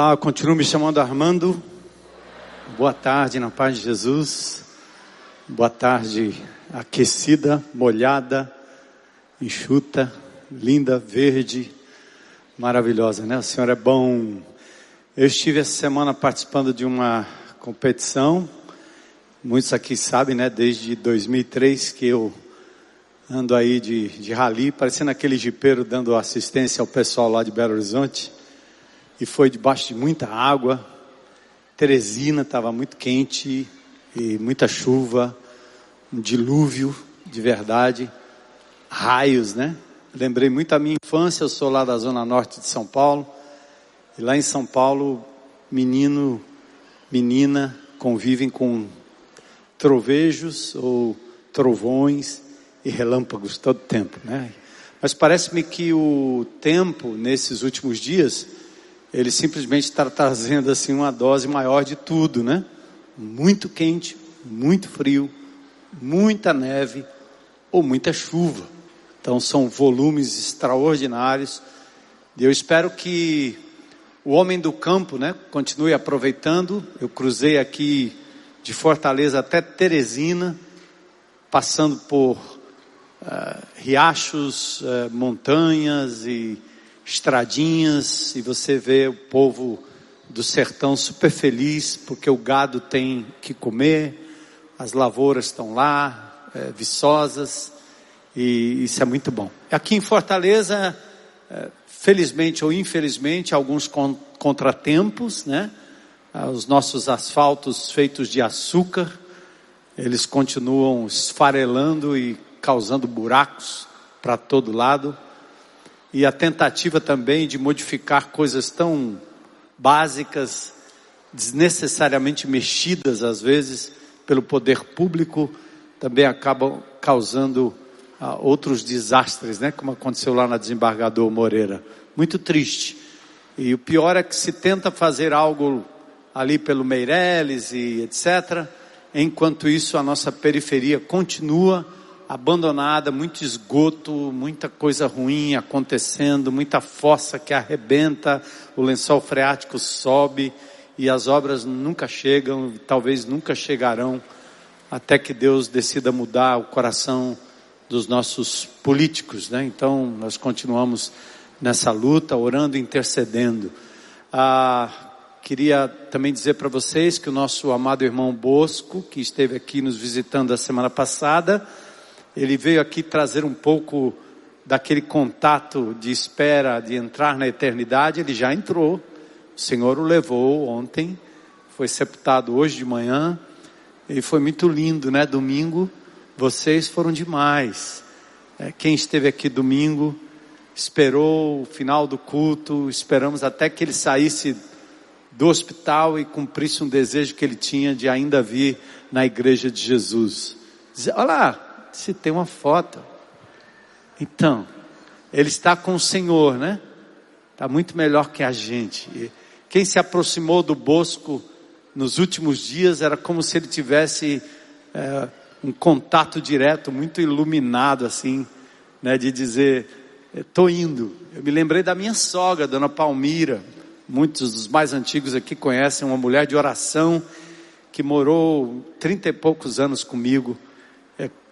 Olá, eu continuo me chamando Armando. Boa tarde, na paz de Jesus. Boa tarde, aquecida, molhada, enxuta, linda, verde, maravilhosa, né? O Senhor é bom. Eu estive essa semana participando de uma competição. Muitos aqui sabem, né? Desde 2003 que eu ando aí de, de rally, parecendo aquele jipeiro dando assistência ao pessoal lá de Belo Horizonte e foi debaixo de muita água. Teresina estava muito quente e muita chuva, um dilúvio de verdade, raios, né? Lembrei muito da minha infância, eu sou lá da zona norte de São Paulo. E lá em São Paulo, menino, menina convivem com trovejos ou trovões e relâmpagos todo tempo, né? Mas parece-me que o tempo nesses últimos dias ele simplesmente está trazendo assim uma dose maior de tudo, né? Muito quente, muito frio, muita neve ou muita chuva. Então são volumes extraordinários. Eu espero que o homem do campo, né, continue aproveitando. Eu cruzei aqui de Fortaleza até Teresina, passando por uh, riachos, uh, montanhas e estradinhas e você vê o povo do sertão super feliz porque o gado tem que comer, as lavouras estão lá, é, viçosas, e isso é muito bom. Aqui em Fortaleza, é, felizmente ou infelizmente, alguns con contratempos, né? Ah, os nossos asfaltos feitos de açúcar, eles continuam esfarelando e causando buracos para todo lado e a tentativa também de modificar coisas tão básicas, desnecessariamente mexidas às vezes pelo poder público, também acabam causando ah, outros desastres, né? Como aconteceu lá na desembargador Moreira. Muito triste. E o pior é que se tenta fazer algo ali pelo Meireles e etc. Enquanto isso, a nossa periferia continua abandonada, muito esgoto, muita coisa ruim acontecendo, muita fossa que arrebenta, o lençol freático sobe e as obras nunca chegam, talvez nunca chegarão, até que Deus decida mudar o coração dos nossos políticos, né? Então nós continuamos nessa luta, orando, intercedendo. Ah, queria também dizer para vocês que o nosso amado irmão Bosco, que esteve aqui nos visitando a semana passada, ele veio aqui trazer um pouco daquele contato de espera de entrar na eternidade, ele já entrou. O Senhor o levou ontem, foi sepultado hoje de manhã, e foi muito lindo, né? Domingo, vocês foram demais. É, quem esteve aqui domingo, esperou o final do culto, esperamos até que ele saísse do hospital e cumprisse um desejo que ele tinha de ainda vir na igreja de Jesus. Dizer, olha lá, se tem uma foto. Então, ele está com o Senhor, né? Está muito melhor que a gente. Quem se aproximou do Bosco nos últimos dias era como se ele tivesse é, um contato direto, muito iluminado assim, né? De dizer, estou indo. Eu me lembrei da minha sogra, Dona Palmira. Muitos dos mais antigos aqui conhecem uma mulher de oração que morou trinta e poucos anos comigo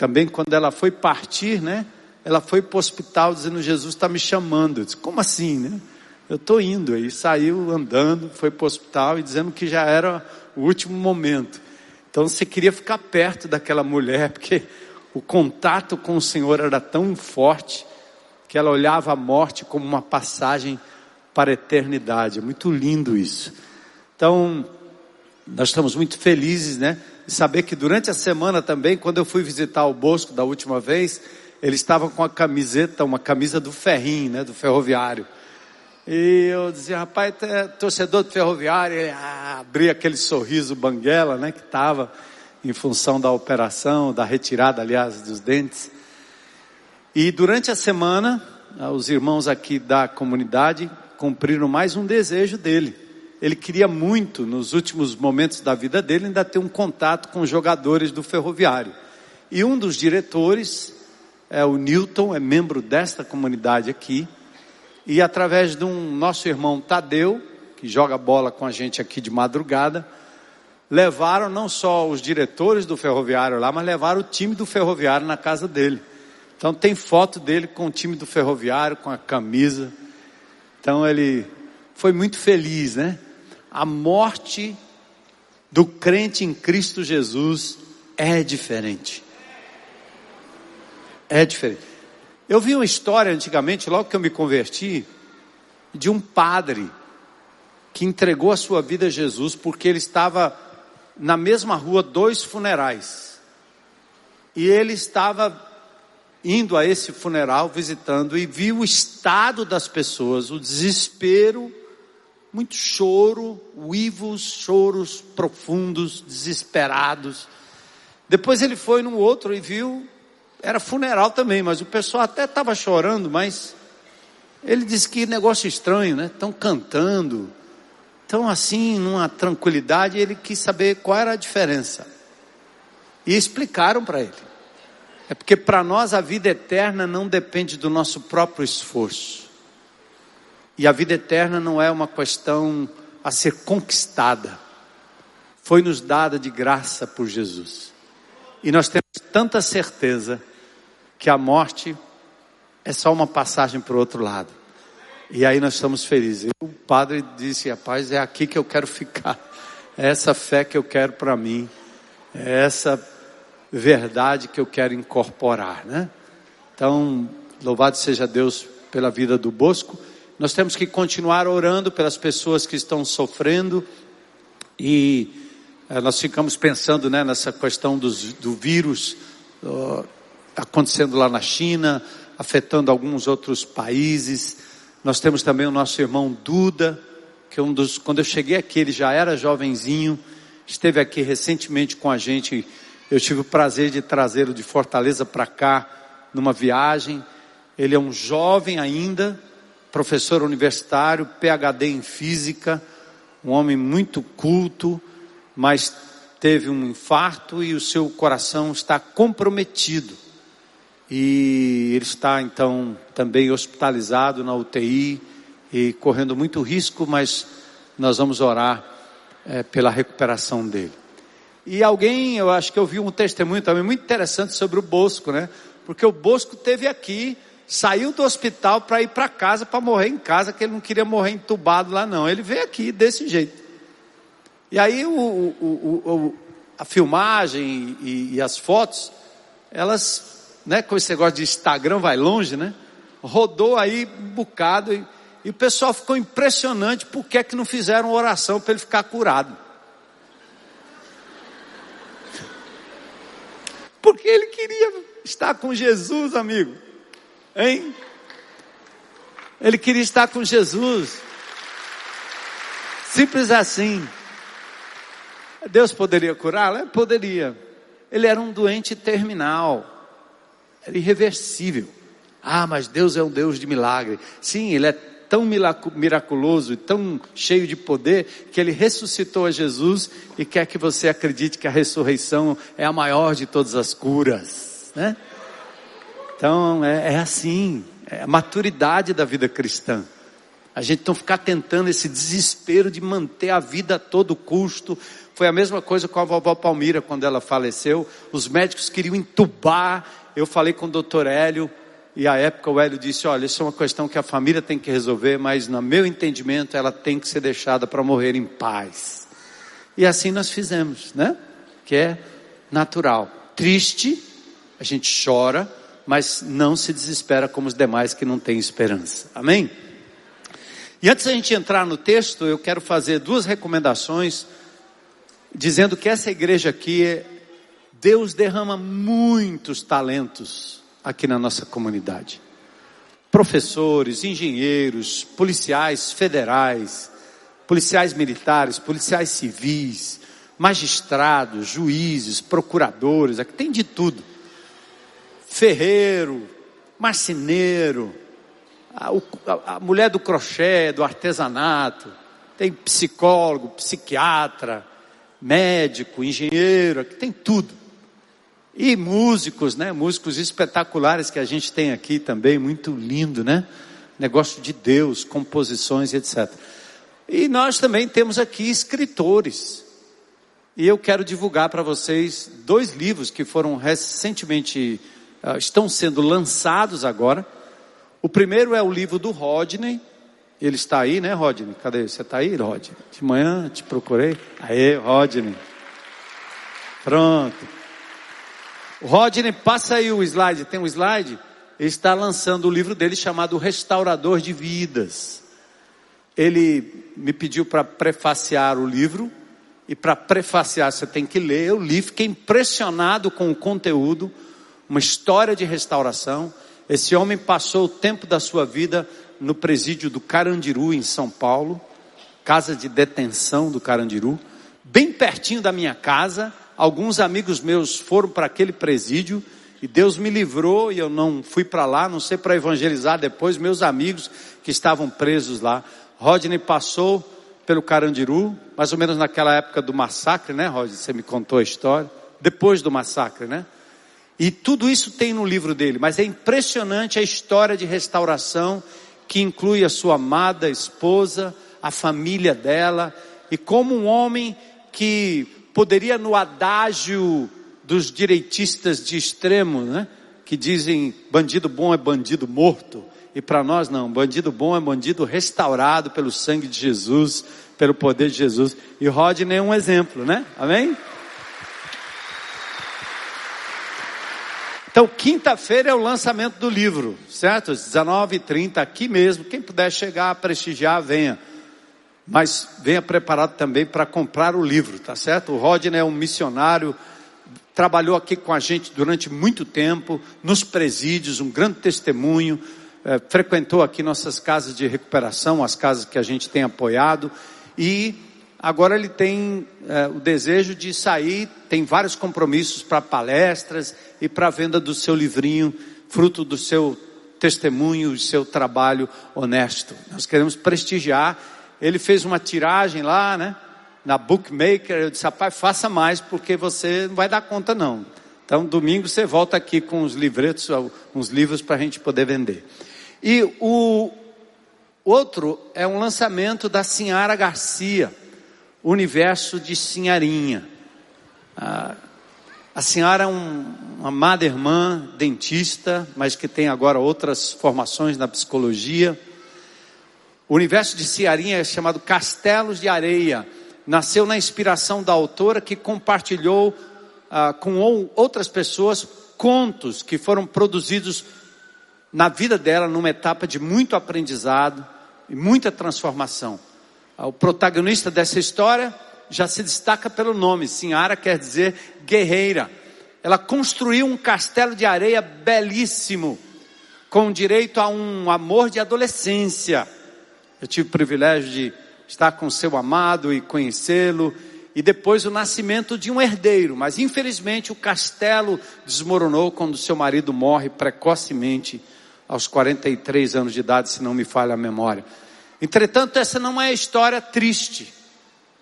também quando ela foi partir, né? Ela foi para o hospital dizendo, Jesus está me chamando. Eu disse, como assim, né? Eu estou indo. Aí saiu andando, foi para o hospital e dizendo que já era o último momento. Então você queria ficar perto daquela mulher, porque o contato com o Senhor era tão forte que ela olhava a morte como uma passagem para a eternidade. É muito lindo isso. Então, nós estamos muito felizes, né? Saber que durante a semana também, quando eu fui visitar o Bosco da última vez, ele estava com a camiseta, uma camisa do ferrinho, né? Do ferroviário. E eu dizia, rapaz, é torcedor do ferroviário, ele ah, abria aquele sorriso banguela, né? Que estava em função da operação, da retirada, aliás, dos dentes. E durante a semana, ah, os irmãos aqui da comunidade cumpriram mais um desejo dele ele queria muito, nos últimos momentos da vida dele, ainda ter um contato com jogadores do ferroviário. E um dos diretores é o Newton, é membro desta comunidade aqui, e através de um nosso irmão Tadeu, que joga bola com a gente aqui de madrugada, levaram não só os diretores do ferroviário lá, mas levaram o time do ferroviário na casa dele. Então tem foto dele com o time do ferroviário, com a camisa. Então ele foi muito feliz, né? A morte do crente em Cristo Jesus é diferente. É diferente. Eu vi uma história antigamente, logo que eu me converti, de um padre que entregou a sua vida a Jesus porque ele estava na mesma rua dois funerais. E ele estava indo a esse funeral, visitando, e viu o estado das pessoas, o desespero, muito choro, uivos, choros profundos, desesperados. Depois ele foi num outro e viu, era funeral também, mas o pessoal até estava chorando, mas ele disse que negócio estranho, né? Estão cantando, então, assim, numa tranquilidade, ele quis saber qual era a diferença. E explicaram para ele. É porque para nós a vida eterna não depende do nosso próprio esforço. E a vida eterna não é uma questão a ser conquistada. Foi nos dada de graça por Jesus. E nós temos tanta certeza que a morte é só uma passagem para o outro lado. E aí nós estamos felizes. O padre disse, rapaz, é aqui que eu quero ficar. É essa fé que eu quero para mim. É essa verdade que eu quero incorporar, né? Então, louvado seja Deus pela vida do Bosco. Nós temos que continuar orando pelas pessoas que estão sofrendo e eh, nós ficamos pensando né, nessa questão dos, do vírus acontecendo lá na China, afetando alguns outros países. Nós temos também o nosso irmão Duda, que é um dos, quando eu cheguei aqui, ele já era jovenzinho, esteve aqui recentemente com a gente. Eu tive o prazer de trazê-lo de Fortaleza para cá, numa viagem. Ele é um jovem ainda, professor universitário, PhD em física, um homem muito culto, mas teve um infarto e o seu coração está comprometido e ele está então também hospitalizado na UTI e correndo muito risco, mas nós vamos orar é, pela recuperação dele. E alguém, eu acho que eu vi um testemunho também muito interessante sobre o Bosco, né? Porque o Bosco teve aqui, saiu do hospital para ir para casa, para morrer em casa, que ele não queria morrer entubado lá não. Ele veio aqui desse jeito. E aí o, o, o, a filmagem e, e as fotos, elas né, com esse negócio de Instagram vai longe, né? Rodou aí um bocado e, e o pessoal ficou impressionante porque é que não fizeram oração para ele ficar curado. Porque ele queria estar com Jesus, amigo. Hein? Ele queria estar com Jesus. Simples assim. Deus poderia curá-lo? Poderia. Ele era um doente terminal era irreversível. Ah, mas Deus é um Deus de milagre. Sim, Ele é tão miraculoso e tão cheio de poder que Ele ressuscitou a Jesus e quer que você acredite que a ressurreição é a maior de todas as curas, né? Então é, é assim, é a maturidade da vida cristã. A gente não ficar tentando esse desespero de manter a vida a todo custo. Foi a mesma coisa com a vovó Palmira quando ela faleceu. Os médicos queriam entubar eu falei com o doutor Hélio, e à época o Hélio disse: Olha, isso é uma questão que a família tem que resolver, mas no meu entendimento ela tem que ser deixada para morrer em paz. E assim nós fizemos, né? Que é natural. Triste, a gente chora, mas não se desespera como os demais que não têm esperança. Amém? E antes da gente entrar no texto, eu quero fazer duas recomendações, dizendo que essa igreja aqui Deus derrama muitos talentos aqui na nossa comunidade. Professores, engenheiros, policiais federais, policiais militares, policiais civis, magistrados, juízes, procuradores, aqui tem de tudo. Ferreiro, marceneiro, a, a, a mulher do crochê, do artesanato, tem psicólogo, psiquiatra, médico, engenheiro, aqui tem tudo. E músicos, né? Músicos espetaculares que a gente tem aqui também, muito lindo, né? Negócio de Deus, composições etc. E nós também temos aqui escritores. E eu quero divulgar para vocês dois livros que foram recentemente, uh, estão sendo lançados agora. O primeiro é o livro do Rodney. Ele está aí, né, Rodney? Cadê? Você está aí, Rodney? De manhã te procurei. Aê, Rodney. Pronto. O Rodney, passa aí o slide. Tem um slide? Ele está lançando o livro dele chamado Restaurador de Vidas. Ele me pediu para prefaciar o livro. E para prefaciar você tem que ler. Eu li, fiquei impressionado com o conteúdo. Uma história de restauração. Esse homem passou o tempo da sua vida no presídio do Carandiru, em São Paulo. Casa de detenção do Carandiru. Bem pertinho da minha casa. Alguns amigos meus foram para aquele presídio e Deus me livrou e eu não fui para lá, não sei para evangelizar depois meus amigos que estavam presos lá. Rodney passou pelo Carandiru, mais ou menos naquela época do massacre, né, Rodney? Você me contou a história. Depois do massacre, né? E tudo isso tem no livro dele, mas é impressionante a história de restauração que inclui a sua amada esposa, a família dela, e como um homem que poderia no adágio dos direitistas de extremo, né? Que dizem bandido bom é bandido morto. E para nós não, bandido bom é bandido restaurado pelo sangue de Jesus, pelo poder de Jesus. E Rodney é um exemplo, né? Amém? Então, quinta-feira é o lançamento do livro, certo? 19h30, aqui mesmo. Quem puder chegar a prestigiar, venha. Mas venha preparado também para comprar o livro, tá certo? O Rodney é um missionário trabalhou aqui com a gente durante muito tempo, nos presídios, um grande testemunho, é, frequentou aqui nossas casas de recuperação, as casas que a gente tem apoiado, e agora ele tem é, o desejo de sair, tem vários compromissos para palestras e para a venda do seu livrinho, fruto do seu testemunho, do seu trabalho honesto. Nós queremos prestigiar. Ele fez uma tiragem lá, né? na Bookmaker, eu disse, rapaz, faça mais porque você não vai dar conta não. Então, domingo você volta aqui com uns livretos, uns livros para a gente poder vender. E o outro é um lançamento da Sinhara Garcia, Universo de Sinharinha. A, a senhora é um, uma amada irmã, dentista, mas que tem agora outras formações na psicologia. O universo de Sinharinha é chamado Castelos de Areia nasceu na inspiração da autora que compartilhou ah, com outras pessoas contos que foram produzidos na vida dela numa etapa de muito aprendizado e muita transformação. O protagonista dessa história já se destaca pelo nome, Sinhara quer dizer guerreira. Ela construiu um castelo de areia belíssimo, com direito a um amor de adolescência. Eu tive o privilégio de estar com seu amado e conhecê-lo, e depois o nascimento de um herdeiro, mas infelizmente o castelo desmoronou quando seu marido morre precocemente, aos 43 anos de idade, se não me falha a memória. Entretanto, essa não é a história triste.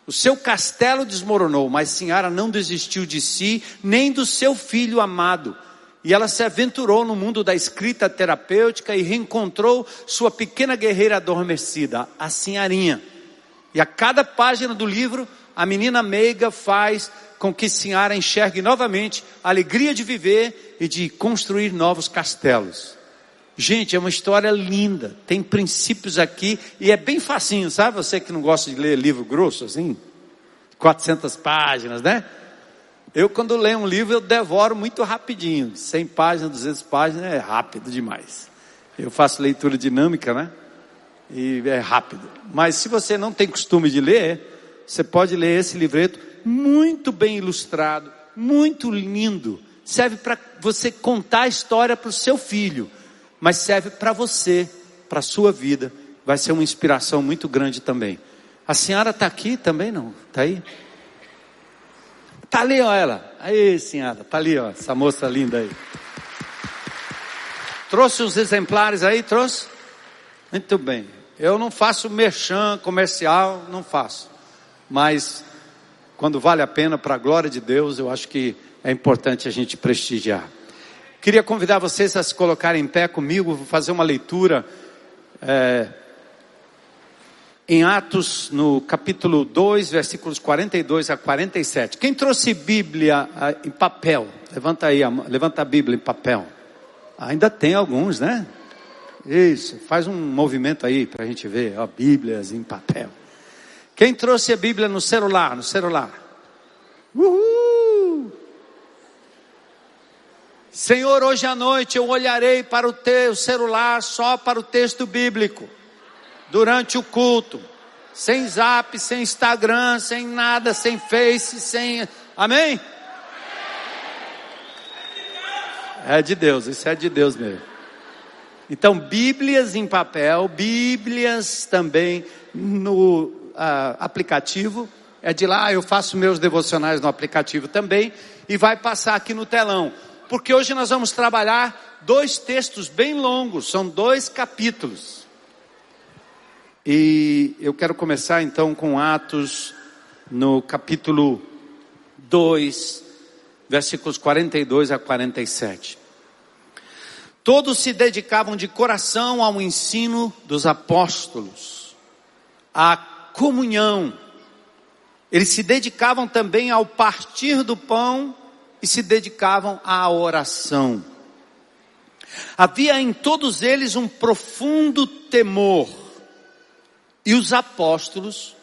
O seu castelo desmoronou, mas Sinhara não desistiu de si, nem do seu filho amado. E ela se aventurou no mundo da escrita terapêutica e reencontrou sua pequena guerreira adormecida, a Sinharinha. E a cada página do livro, a menina meiga faz com que Sinhara enxergue novamente a alegria de viver e de construir novos castelos. Gente, é uma história linda, tem princípios aqui e é bem facinho, sabe? Você que não gosta de ler livro grosso assim, 400 páginas, né? Eu quando leio um livro eu devoro muito rapidinho, 100 páginas, 200 páginas é rápido demais. Eu faço leitura dinâmica, né? e é rápido. Mas se você não tem costume de ler, você pode ler esse livreto muito bem ilustrado, muito lindo. Serve para você contar a história para o seu filho, mas serve para você, para a sua vida. Vai ser uma inspiração muito grande também. A senhora está aqui também não? Está aí? Está ali, ó, ela. Aí, senhora, está ali, ó, essa moça linda aí. Trouxe os exemplares aí, trouxe? Muito bem. Eu não faço merchan comercial, não faço. Mas quando vale a pena para a glória de Deus, eu acho que é importante a gente prestigiar. Queria convidar vocês a se colocarem em pé comigo, vou fazer uma leitura. É, em Atos, no capítulo 2, versículos 42 a 47. Quem trouxe Bíblia ah, em papel? Levanta aí, levanta a Bíblia em papel. Ainda tem alguns, né? Isso, faz um movimento aí para a gente ver, ó, Bíblias em papel. Quem trouxe a Bíblia no celular? No celular. Uhul! Senhor, hoje à noite eu olharei para o teu celular só para o texto bíblico durante o culto. Sem zap, sem Instagram, sem nada, sem Face, sem. Amém? É de Deus, isso é de Deus mesmo. Então, Bíblias em papel, Bíblias também no uh, aplicativo. É de lá, eu faço meus devocionais no aplicativo também. E vai passar aqui no telão. Porque hoje nós vamos trabalhar dois textos bem longos, são dois capítulos. E eu quero começar então com Atos, no capítulo 2, versículos 42 a 47. Todos se dedicavam de coração ao ensino dos apóstolos, à comunhão. Eles se dedicavam também ao partir do pão e se dedicavam à oração. Havia em todos eles um profundo temor e os apóstolos,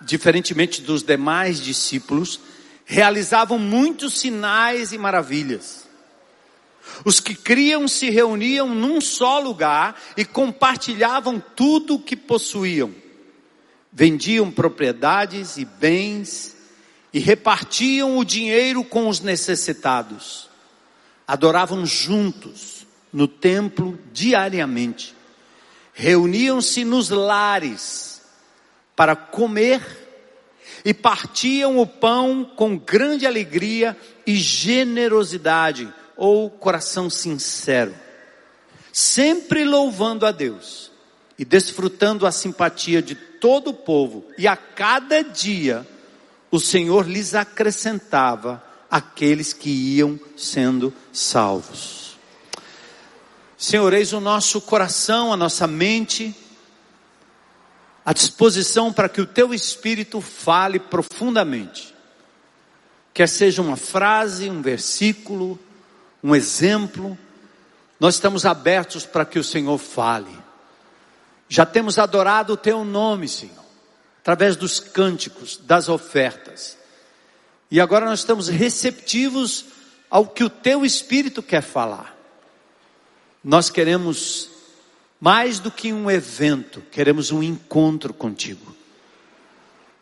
diferentemente dos demais discípulos, realizavam muitos sinais e maravilhas. Os que criam se reuniam num só lugar e compartilhavam tudo o que possuíam. Vendiam propriedades e bens e repartiam o dinheiro com os necessitados. Adoravam juntos no templo diariamente. Reuniam-se nos lares para comer e partiam o pão com grande alegria e generosidade ou coração sincero, sempre louvando a Deus e desfrutando a simpatia de todo o povo, e a cada dia o Senhor lhes acrescentava aqueles que iam sendo salvos. Senhor, eis o nosso coração, a nossa mente, à disposição para que o Teu Espírito fale profundamente. Quer seja uma frase, um versículo, um exemplo, nós estamos abertos para que o Senhor fale. Já temos adorado o Teu nome, Senhor, através dos cânticos, das ofertas. E agora nós estamos receptivos ao que o Teu Espírito quer falar. Nós queremos mais do que um evento, queremos um encontro contigo.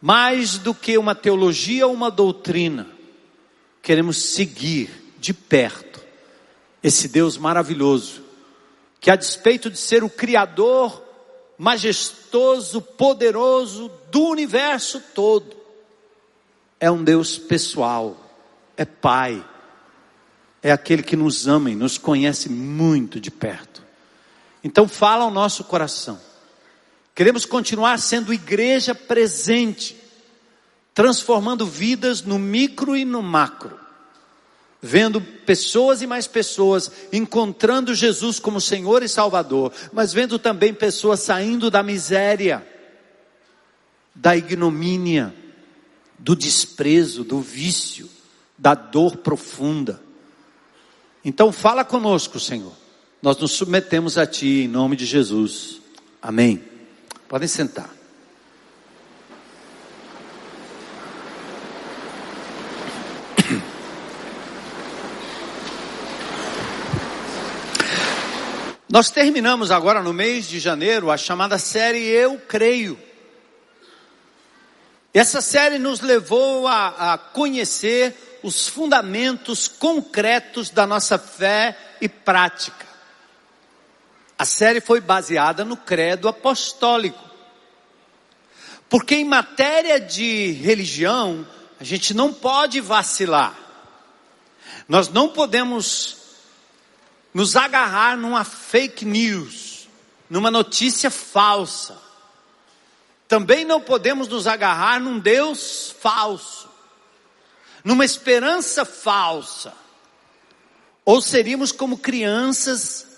Mais do que uma teologia ou uma doutrina, queremos seguir de perto esse Deus maravilhoso, que a despeito de ser o Criador majestoso, poderoso do universo todo, é um Deus pessoal, é Pai, é aquele que nos ama e nos conhece muito de perto. Então fala ao nosso coração. Queremos continuar sendo igreja presente, transformando vidas no micro e no macro, vendo pessoas e mais pessoas encontrando Jesus como Senhor e Salvador, mas vendo também pessoas saindo da miséria, da ignomínia, do desprezo, do vício, da dor profunda. Então fala conosco, Senhor. Nós nos submetemos a Ti em nome de Jesus. Amém. Podem sentar. Nós terminamos agora no mês de janeiro a chamada série Eu Creio. Essa série nos levou a, a conhecer os fundamentos concretos da nossa fé e prática. A série foi baseada no credo apostólico. Porque em matéria de religião, a gente não pode vacilar. Nós não podemos nos agarrar numa fake news, numa notícia falsa. Também não podemos nos agarrar num Deus falso numa esperança falsa, ou seríamos como crianças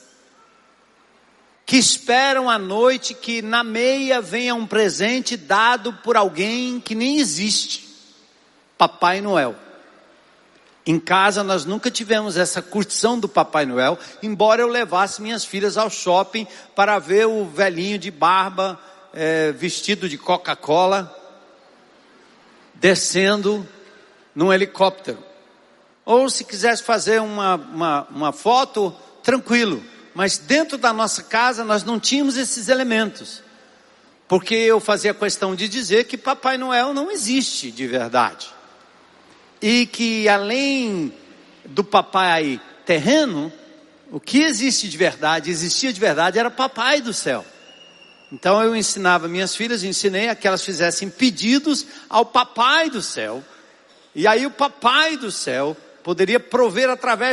que esperam à noite que na meia venha um presente dado por alguém que nem existe. Papai Noel. Em casa nós nunca tivemos essa curtição do Papai Noel, embora eu levasse minhas filhas ao shopping para ver o velhinho de barba, é, vestido de Coca-Cola, descendo num helicóptero. Ou se quisesse fazer uma, uma, uma foto, tranquilo. Mas dentro da nossa casa nós não tínhamos esses elementos. Porque eu fazia questão de dizer que Papai Noel não existe de verdade e que além do papai terreno, o que existe de verdade, existia de verdade, era papai do céu. Então eu ensinava minhas filhas, ensinei a que elas fizessem pedidos ao papai do céu. E aí o papai do céu poderia prover através